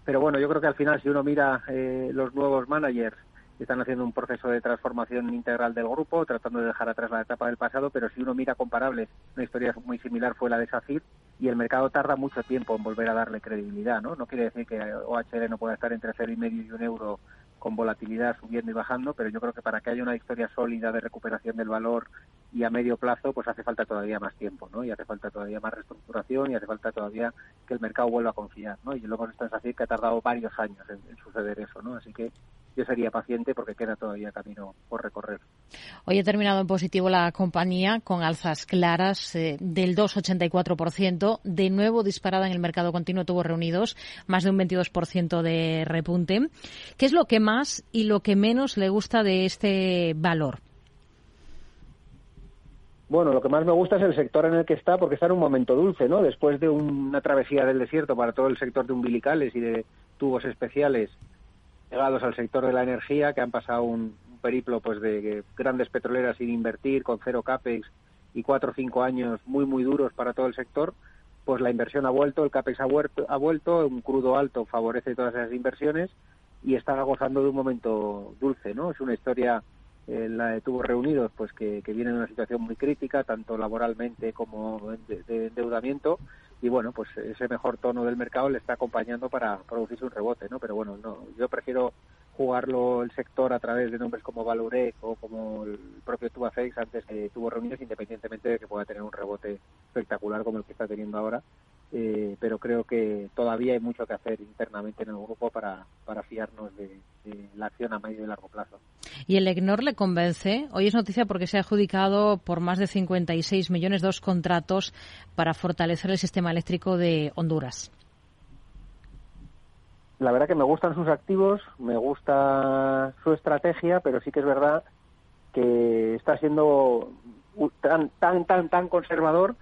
Pero bueno, yo creo que al final, si uno mira eh, los nuevos managers están haciendo un proceso de transformación integral del grupo, tratando de dejar atrás la etapa del pasado, pero si uno mira comparables, una historia muy similar fue la de SACIR y el mercado tarda mucho tiempo en volver a darle credibilidad, ¿no? No quiere decir que OHL no pueda estar entre cero y medio y un euro con volatilidad subiendo y bajando, pero yo creo que para que haya una historia sólida de recuperación del valor y a medio plazo, pues hace falta todavía más tiempo, ¿no? Y hace falta todavía más reestructuración y hace falta todavía que el mercado vuelva a confiar, ¿no? Y luego está en SACIR que ha tardado varios años en, en suceder eso, ¿no? Así que yo sería paciente porque queda todavía camino por recorrer. Hoy ha terminado en positivo la compañía con alzas claras eh, del 2,84%. De nuevo disparada en el mercado continuo tuvo reunidos más de un 22% de repunte. ¿Qué es lo que más y lo que menos le gusta de este valor? Bueno, lo que más me gusta es el sector en el que está, porque está en un momento dulce, ¿no? Después de una travesía del desierto para todo el sector de umbilicales y de tubos especiales llegados al sector de la energía, que han pasado un, periplo pues de grandes petroleras sin invertir, con cero capex y cuatro o cinco años muy muy duros para todo el sector, pues la inversión ha vuelto, el capex ha vuelto, ha vuelto un crudo alto favorece todas esas inversiones y están gozando de un momento dulce, ¿no? Es una historia eh, la de tubos reunidos, pues que, que, viene en una situación muy crítica, tanto laboralmente como de endeudamiento, y bueno, pues ese mejor tono del mercado le está acompañando para producirse un rebote, ¿no? Pero bueno, no, yo prefiero jugarlo el sector a través de nombres como Valurec o como el propio Tubafex antes que tuvo reuniones, independientemente de que pueda tener un rebote espectacular como el que está teniendo ahora. Eh, pero creo que todavía hay mucho que hacer internamente en el grupo para, para fiarnos de, la acción a medio y largo plazo. ¿Y el EGNOR le convence? Hoy es noticia porque se ha adjudicado por más de 56 millones dos contratos para fortalecer el sistema eléctrico de Honduras la verdad que me gustan sus activos, me gusta su estrategia, pero sí que es verdad que está siendo tan tan tan tan conservador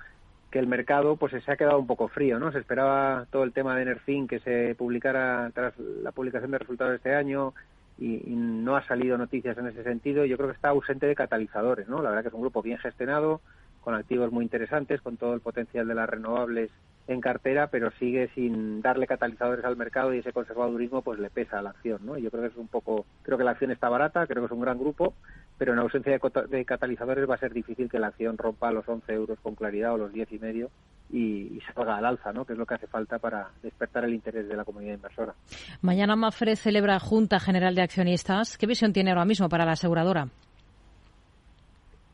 que el mercado pues se ha quedado un poco frío, ¿no? Se esperaba todo el tema de Enerfin que se publicara tras la publicación de resultados de este año y, no ha salido noticias en ese sentido. Yo creo que está ausente de catalizadores, ¿no? La verdad que es un grupo bien gestionado, con activos muy interesantes, con todo el potencial de las renovables en cartera, pero sigue sin darle catalizadores al mercado y ese conservadurismo pues le pesa a la acción, ¿no? Yo creo que es un poco, creo que la acción está barata, creo que es un gran grupo, pero en ausencia de, catalizadores va a ser difícil que la acción rompa los 11 euros con claridad o los 10 y medio y, salga al alza, ¿no? Que es lo que hace falta para despertar el interés de la comunidad inversora. Mañana Mafre celebra Junta General de Accionistas. ¿Qué visión tiene ahora mismo para la aseguradora?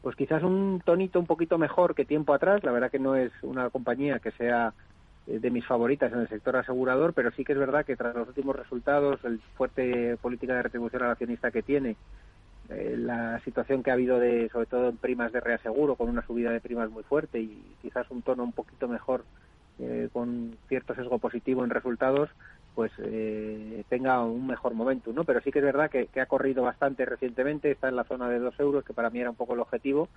pues quizás un tonito un poquito mejor que tiempo atrás. La verdad que no es una compañía que sea eh, de mis favoritas en el sector asegurador, pero sí que es verdad que tras los últimos resultados, el fuerte política de retribución al accionista que tiene, eh, la situación que ha habido de, sobre todo en primas de reaseguro, con una subida de primas muy fuerte y quizás un tono un poquito mejor, eh, con cierto sesgo positivo en resultados, pues tenga un mejor momento, ¿no? Pero sí que es verdad que, que, ha corrido bastante recientemente, está en la zona de dos euros, que para mí era un poco el objetivo,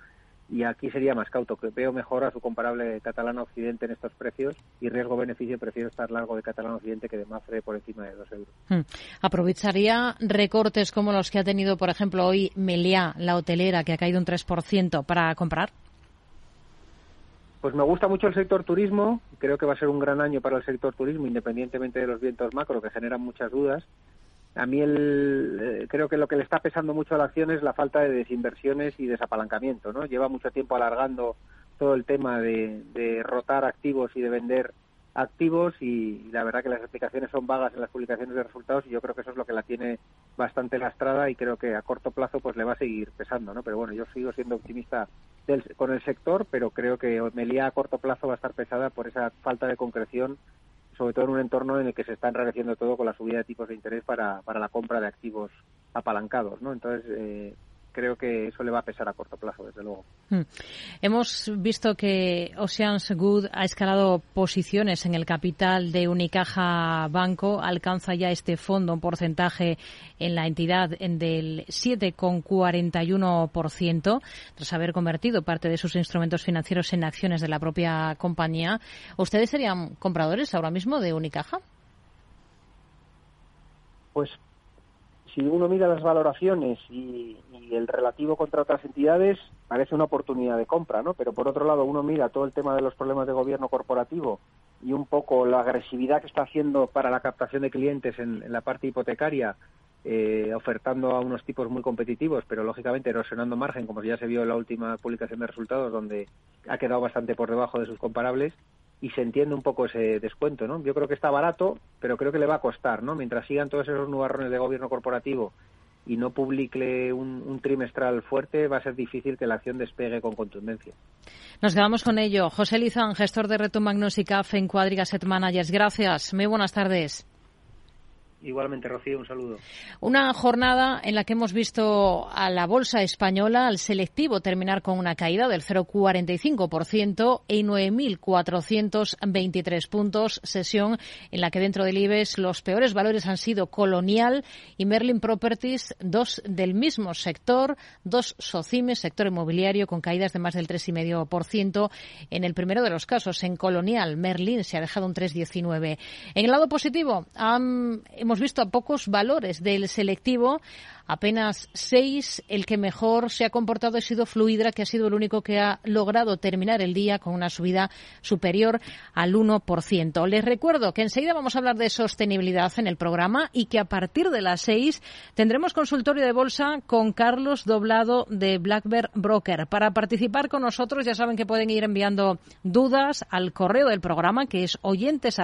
y aquí sería más cauto, que veo mejor a su comparable catalán occidente en estos precios y riesgo-beneficio prefiero estar largo de catalán occidente que de Mafre por encima de 2 euros. Hmm. ¿Aprovecharía recortes como los que ha tenido, por ejemplo, hoy Meliá, la hotelera, que ha caído un 3% para comprar? Pues me gusta mucho el sector turismo, creo que va a ser un gran año para el sector turismo, independientemente de los vientos macro que generan muchas dudas a mí el, eh, creo que lo que le está pesando mucho a la acción es la falta de desinversiones y desapalancamiento, ¿no? Lleva mucho tiempo alargando todo el tema de, de rotar activos y de vender activos y, la verdad que las explicaciones son vagas en las publicaciones de resultados y yo creo que eso es lo que la tiene bastante lastrada y creo que a corto plazo pues le va a seguir pesando, ¿no? Pero bueno, yo sigo siendo optimista con el sector, pero creo que Melía a corto plazo va a estar pesada por esa falta de concreción sobre todo en un entorno en el que se está enrareciendo todo con la subida de tipos de interés para, para la compra de activos apalancados, ¿no? Entonces, eh, creo que eso le va a pesar a corto plazo, desde luego. Hmm. Hemos visto que Oceans Good ha escalado posiciones en el capital de Unicaja Banco, alcanza ya este fondo un porcentaje en la entidad del 7,41%, tras haber convertido parte de sus instrumentos financieros en acciones de la propia compañía. ¿Ustedes serían compradores ahora mismo de Unicaja? Pues si uno mira las valoraciones y, el relativo contra otras entidades, parece una oportunidad de compra, ¿no? Pero por otro lado, uno mira todo el tema de los problemas de gobierno corporativo y un poco la agresividad que está haciendo para la captación de clientes en, la parte hipotecaria, eh, ofertando a unos tipos muy competitivos, pero lógicamente erosionando margen, como ya se vio en la última publicación de resultados, donde ha quedado bastante por debajo de sus comparables y se entiende un poco ese descuento, ¿no? Yo creo que está barato, pero creo que le va a costar, ¿no? Mientras sigan todos esos nubarrones de gobierno corporativo y no publique un, trimestral fuerte, va a ser difícil que la acción despegue con contundencia. Nos quedamos con ello. José Lizán, gestor de Reto Magnus en Cuadriga Set Managers. Gracias. Muy buenas tardes. Igualmente, Rocío, un saludo. Una jornada en la que hemos visto a la bolsa española, al selectivo, terminar con una caída del 0,45% en 9.423 puntos. Sesión en la que dentro del IBEX los peores valores han sido Colonial y Merlin Properties, dos del mismo sector, dos Socimes, sector inmobiliario, con caídas de más del 3,5%. En el primero de los casos, en Colonial, Merlin se ha dejado un 3,19%. En el lado positivo, han hemos visto a pocos valores del selectivo apenas seis. El que mejor se ha comportado ha sido Fluidra, que ha sido el único que ha logrado terminar el día con una subida superior al 1%. Les recuerdo que enseguida vamos a hablar de sostenibilidad en el programa y que a partir de las seis tendremos consultorio de bolsa con Carlos Doblado de Blackbird Broker. Para participar con nosotros ya saben que pueden ir enviando dudas al correo del programa que es oyentes.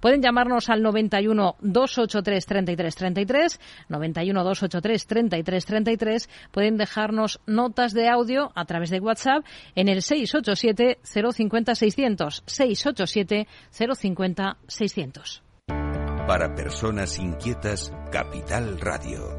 Pueden llamarnos al 91 283 33 33 91 283 33 33. Pueden dejarnos notas de audio a través de WhatsApp en el 687 050 600. 687 050 600. Para personas inquietas, Capital Radio.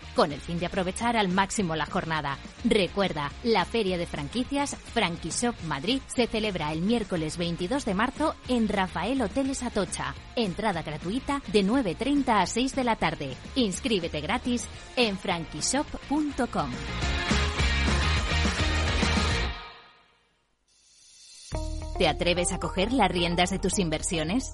con el fin de aprovechar al máximo la jornada. Recuerda, la Feria de Franquicias Franquishop Madrid se celebra el miércoles 22 de marzo en Rafael Hoteles Atocha. Entrada gratuita de 9.30 a 6 de la tarde. Inscríbete gratis en franquishop.com. ¿Te atreves a coger las riendas de tus inversiones?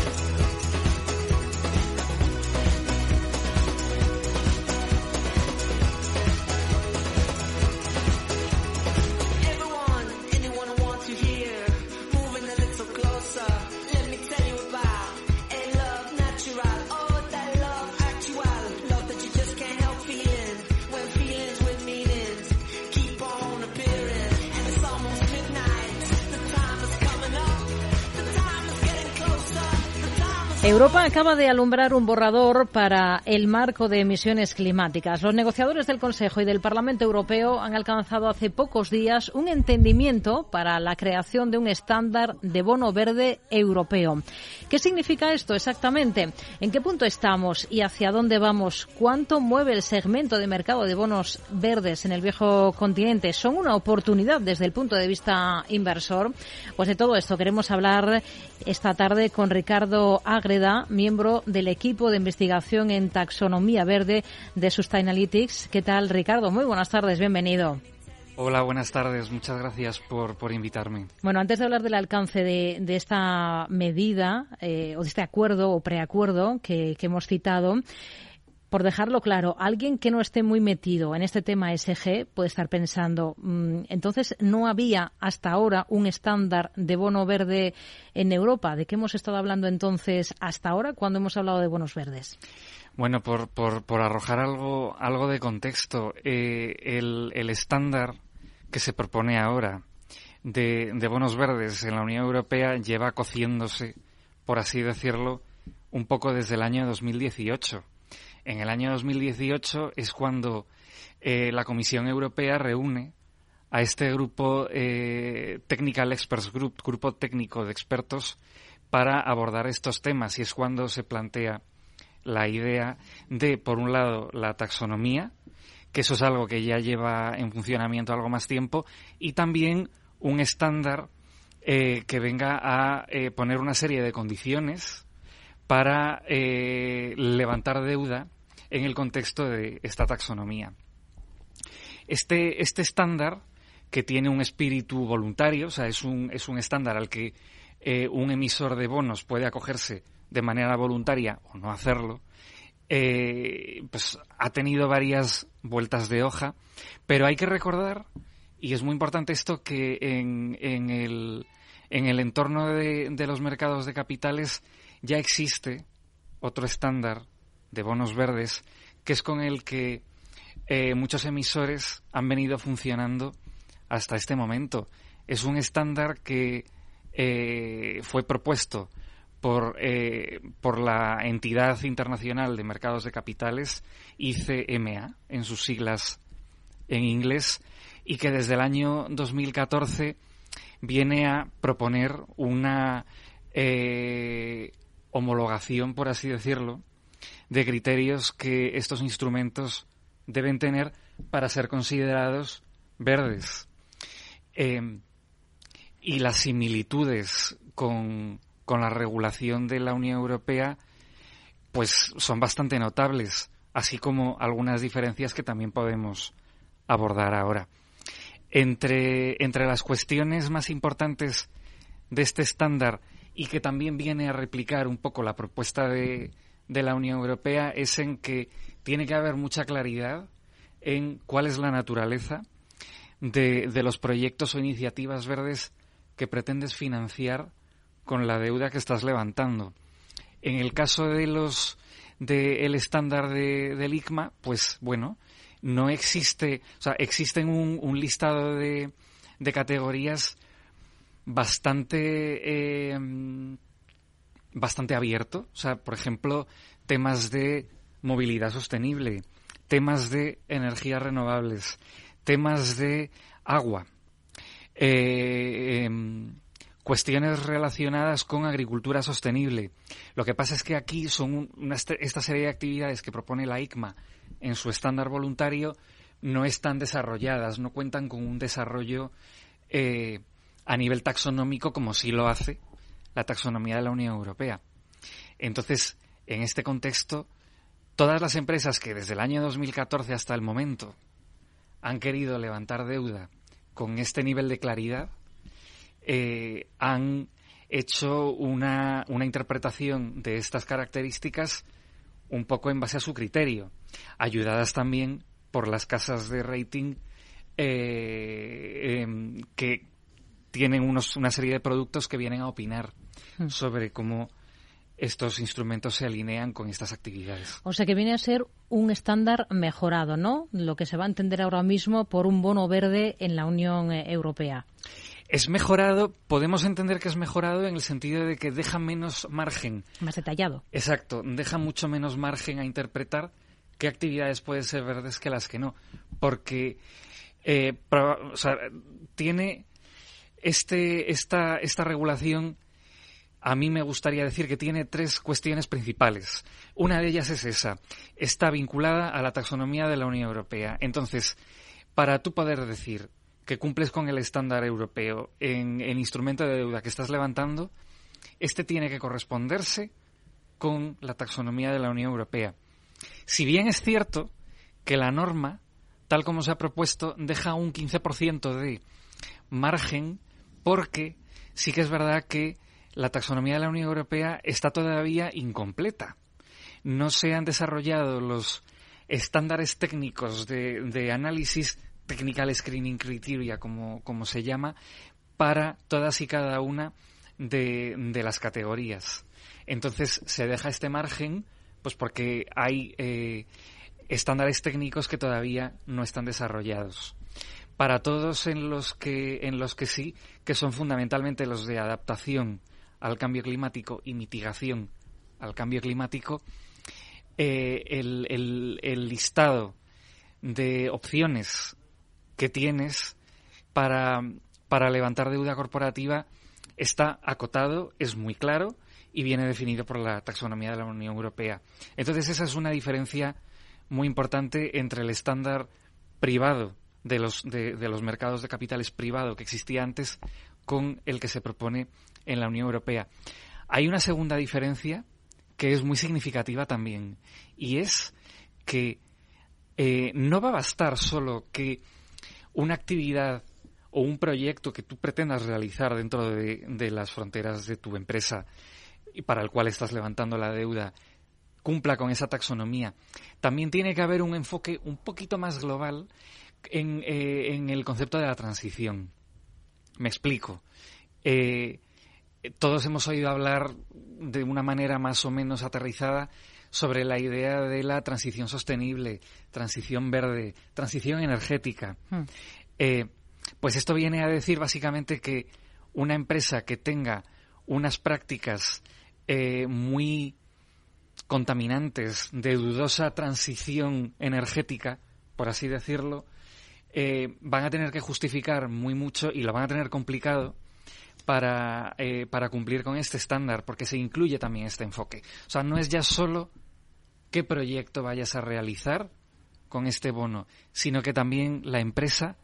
Europa acaba de alumbrar un borrador para el marco de emisiones climáticas. Los negociadores del Consejo y del Parlamento Europeo han alcanzado hace pocos días un entendimiento para la creación de un estándar de bono verde europeo. ¿Qué significa esto exactamente? ¿En qué punto estamos y hacia dónde vamos? ¿Cuánto mueve el segmento de mercado de bonos verdes en el viejo continente? ¿Son una oportunidad desde el punto de vista inversor? Pues de todo esto queremos hablar esta tarde con Ricardo Agre miembro del equipo de investigación en taxonomía verde de Sustainalytics. ¿Qué tal, Ricardo? Muy buenas tardes, bienvenido. Hola, buenas tardes. Muchas gracias por, por invitarme. Bueno, antes de hablar del alcance de, de esta medida eh, o de este acuerdo o preacuerdo que, que hemos citado, por dejarlo claro, alguien que no esté muy metido en este tema SG puede estar pensando, mm, entonces no había hasta ahora un estándar de bono verde en Europa. ¿De qué hemos estado hablando entonces hasta ahora cuando hemos hablado de bonos verdes? Bueno, por, por, arrojar algo, de contexto, eh, el, estándar que se propone ahora de bonos verdes en la Unión Europea lleva cociéndose, por así decirlo, un poco desde el año 2018 en el año 2018 es cuando eh, la Comisión Europea reúne a este grupo eh, Technical Experts Group, grupo técnico de expertos, para abordar estos temas. Y es cuando se plantea la idea de, por un lado, la taxonomía, que eso es algo que ya lleva en funcionamiento algo más tiempo, y también un estándar eh, que venga a poner una serie de condiciones para eh, levantar deuda en el contexto de esta taxonomía. Este, este estándar, que tiene un espíritu voluntario, o sea, es un, es un estándar al que eh, un emisor de bonos puede acogerse de manera voluntaria o no hacerlo, eh, pues ha tenido varias vueltas de hoja, pero hay que recordar, y es muy importante esto, que en, en, el, en el entorno de, de los mercados de capitales ya existe otro estándar de bonos verdes que es con el que eh, muchos emisores han venido funcionando hasta este momento. Es un estándar que eh, fue propuesto por, eh, por la entidad internacional de mercados de capitales, ICMA, en sus siglas en inglés, y que desde el año 2014 viene a proponer una eh, homologación, por así decirlo, de criterios que estos instrumentos deben tener para ser considerados verdes. Eh, y las similitudes con, con la regulación de la Unión Europea pues son bastante notables, así como algunas diferencias que también podemos abordar ahora. Entre, entre las cuestiones más importantes de este estándar y que también viene a replicar un poco la propuesta de, de la Unión Europea es en que tiene que haber mucha claridad en cuál es la naturaleza de, de los proyectos o iniciativas verdes que pretendes financiar con la deuda que estás levantando. En el caso de los del estándar de, del ICMA, pues bueno, no existe, o sea, existen un, un listado de, de, categorías bastante eh, bastante abierto. O sea, por ejemplo, temas de movilidad sostenible, temas de energías renovables, temas de agua, eh, em, cuestiones relacionadas con agricultura sostenible. Lo que pasa es que aquí son esta serie de actividades que propone la ICMA en su estándar voluntario no están desarrolladas, no cuentan con un desarrollo eh, a nivel taxonómico como sí lo hace la taxonomía de la Unión Europea. Entonces, en este contexto, todas las empresas que desde el año 2014 hasta el momento han querido levantar deuda con este nivel de claridad, eh, han hecho una, una interpretación de estas características un poco en base a su criterio, ayudadas también por las casas de rating eh, em, que tienen unos, una serie de productos que vienen a opinar hmm. sobre cómo estos instrumentos se alinean con estas actividades. O sea que viene a ser un estándar mejorado, ¿no? Lo que se va a entender ahora mismo por un bono verde en la Unión eh, Europea. Es mejorado, podemos entender que es mejorado en el sentido de que deja menos margen. Más detallado. Exacto, deja mucho menos margen a interpretar qué actividades pueden ser verdes que las que no. Porque eh, o sea, tiene este, esta, esta regulación a mí me gustaría decir que tiene tres cuestiones principales. Una de ellas es esa. Está vinculada a la taxonomía de la Unión Europea. Entonces, para tú poder decir que cumples con el estándar europeo en el instrumento de deuda que estás levantando, este tiene que corresponderse con la taxonomía de la Unión Europea. Si bien es cierto que la norma, tal como se ha propuesto, deja un 15% de margen porque sí que es verdad que la taxonomía de la Unión Europea está todavía incompleta. No se han desarrollado los estándares técnicos de, análisis, technical screening criteria, como, se llama, para todas y cada una de, las categorías. Entonces se deja este margen, pues porque hay eh, estándares técnicos que todavía no están desarrollados para todos en los que en los que sí, que son fundamentalmente los de adaptación al cambio climático y mitigación al cambio climático, eh, el, listado de opciones que tienes para, para levantar deuda corporativa está acotado, es muy claro y viene definido por la taxonomía de la Unión Europea. Entonces esa es una diferencia muy importante entre el estándar privado de los, de, los mercados de capitales privado que existía antes con el que se propone en la Unión Europea. Hay una segunda diferencia que es muy significativa también, y es que eh, no va a bastar solo que una actividad o un proyecto que tú pretendas realizar dentro de, de, las fronteras de tu empresa y para el cual estás levantando la deuda cumpla con esa taxonomía. También tiene que haber un enfoque un poquito más global en, eh, en el concepto de la transición. Me explico. Eh, todos hemos oído hablar de una manera más o menos aterrizada sobre la idea de la transición sostenible, transición verde, transición energética. Hmm. Eh, pues esto viene a decir básicamente que una empresa que tenga unas prácticas eh, muy contaminantes, de dudosa transición energética, por así decirlo, eh, van a tener que justificar muy mucho y lo van a tener complicado para, eh, para cumplir con este estándar, porque se incluye también este enfoque. O sea, no es ya solo qué proyecto vayas a realizar con este bono, sino que también la empresa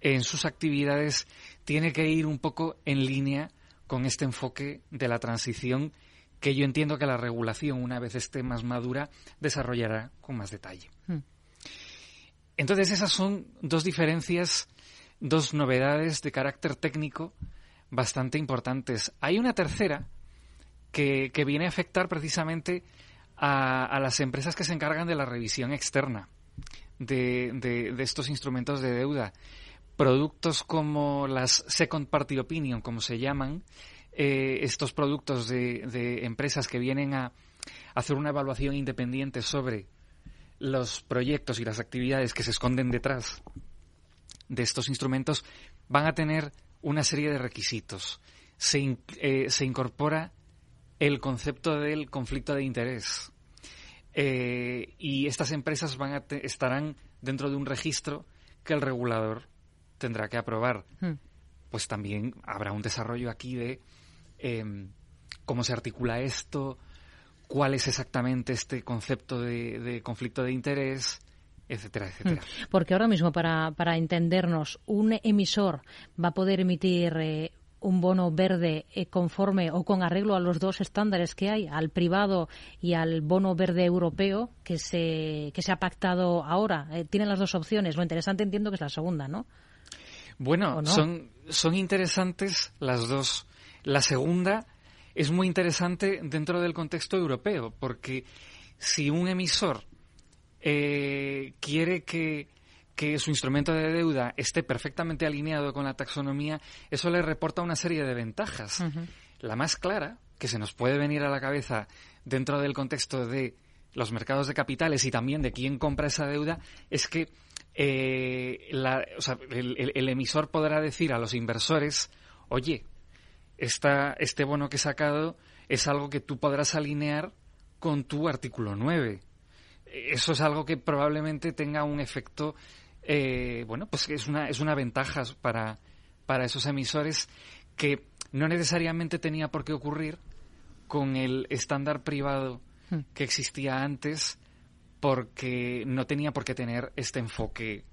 en sus actividades tiene que ir un poco en línea con este enfoque de la transición que yo entiendo que la regulación, una vez esté más madura, desarrollará con más detalle. Hmm. Entonces, esas son dos diferencias, dos novedades de carácter técnico bastante importantes. Hay una tercera que, viene a afectar precisamente a, las empresas que se encargan de la revisión externa de, de, estos instrumentos de deuda. Productos como las Second Party Opinion, como se llaman, eh, estos productos de, de, empresas que vienen a hacer una evaluación independiente sobre los proyectos y las actividades que se esconden detrás de estos instrumentos van a tener una serie de requisitos. Se, eh, se incorpora el concepto del conflicto de interés. Eh, y estas empresas van a estarán dentro de un registro que el regulador tendrá que aprobar. Hmm. Pues también habrá un desarrollo aquí de em, cómo se articula esto, cuál es exactamente este concepto de conflicto de interés, etcétera, etcétera. Mm. Porque ahora mismo, para, para entendernos, un emisor va a poder emitir eh, un bono verde eh, conforme o con arreglo a los dos estándares que hay, al privado y al bono verde europeo que se, que se ha pactado ahora. Eh, tienen las dos opciones. Lo interesante entiendo que es la segunda, ¿no? Bueno, son, son interesantes las dos. La segunda es muy interesante dentro del contexto europeo, porque si un emisor eh, quiere que, su instrumento de deuda esté perfectamente alineado con la taxonomía, eso le reporta una serie de ventajas. La más clara, que se nos puede venir a la cabeza dentro del contexto de los mercados de capitales y también de quién compra esa deuda, es que eh, el, emisor podrá decir a los inversores, oye, este bono que he sacado es algo que tú podrás alinear con tu artículo 9 eso es algo que probablemente tenga un efecto, eh, bueno, pues es una, es una ventaja para, para esos emisores que no necesariamente tenía por qué ocurrir con el estándar privado hmm. que existía antes porque no tenía por qué tener este enfoque.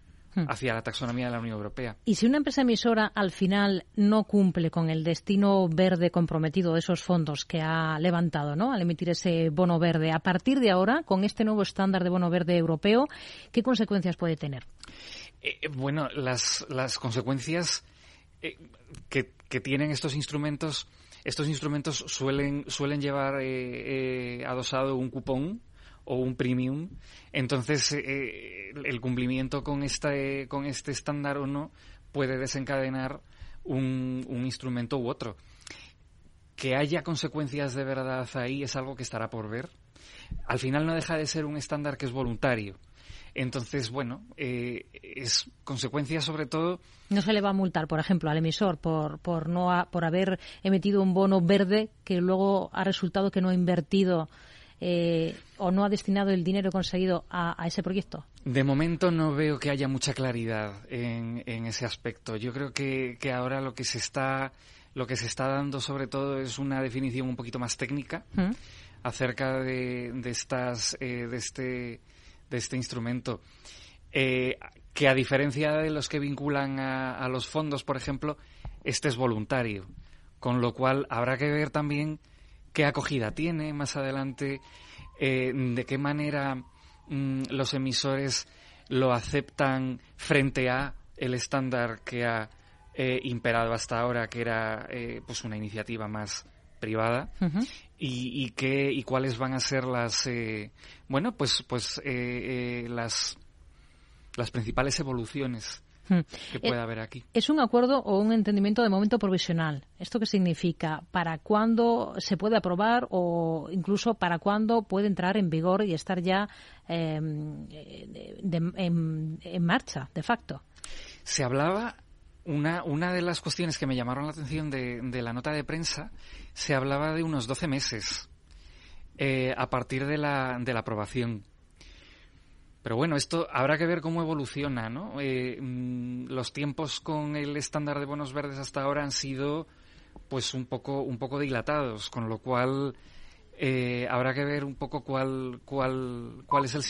Hacia la taxonomía de la Unión Europea. Y si una empresa emisora al final no cumple con el destino verde comprometido de esos fondos que ha levantado ¿no? al emitir ese bono verde, a partir de ahora, con este nuevo estándar de bono verde europeo, ¿qué consecuencias puede tener? Eh, eh, bueno, las, las consecuencias eh, que, tienen estos instrumentos, estos instrumentos suelen, suelen llevar adosado un cupón o un premium. Entonces, eh, el cumplimiento con este, con este estándar o no puede desencadenar un, un instrumento u otro. Que haya consecuencias de verdad ahí es algo que estará por ver. Al final no deja de ser un estándar que es voluntario. Entonces, bueno, eh, es consecuencia sobre todo. No se le va a multar, por ejemplo, al emisor por, por, no por haber emitido un bono verde que luego ha resultado que no ha invertido eh, o no ha destinado el dinero conseguido a, ese proyecto? De momento no veo que haya mucha claridad en, ese aspecto. Yo creo que, ahora lo que se está lo que se está dando sobre todo es una definición un poquito más técnica ¿Mm? acerca de, estas eh, de este de este instrumento eh, que a diferencia de los que vinculan a, a los fondos por ejemplo este es voluntario con lo cual habrá que ver también qué acogida tiene más adelante, eh, de qué manera mm, los emisores lo aceptan frente a el estándar que ha eh, imperado hasta ahora, que era eh, pues una iniciativa más privada y, y, qué y cuáles van a ser las bueno pues pues las las principales evoluciones. Que puede haber aquí. ¿Es un acuerdo o un entendimiento de momento provisional? ¿Esto qué significa? ¿Para cuándo se puede aprobar o incluso para cuándo puede entrar en vigor y estar ya em, en, marcha, de facto? Se hablaba una, una de las cuestiones que me llamaron la atención de, de, la nota de prensa, se hablaba de unos 12 meses eh, a partir de la, de la aprobación. Pero bueno, esto habrá que ver cómo evoluciona, ¿no? Eh, mm, los tiempos con el estándar de bonos verdes hasta ahora han sido, pues, un poco, un poco dilatados, con lo cual eh, habrá que ver un poco cuál, cuál, cuál es el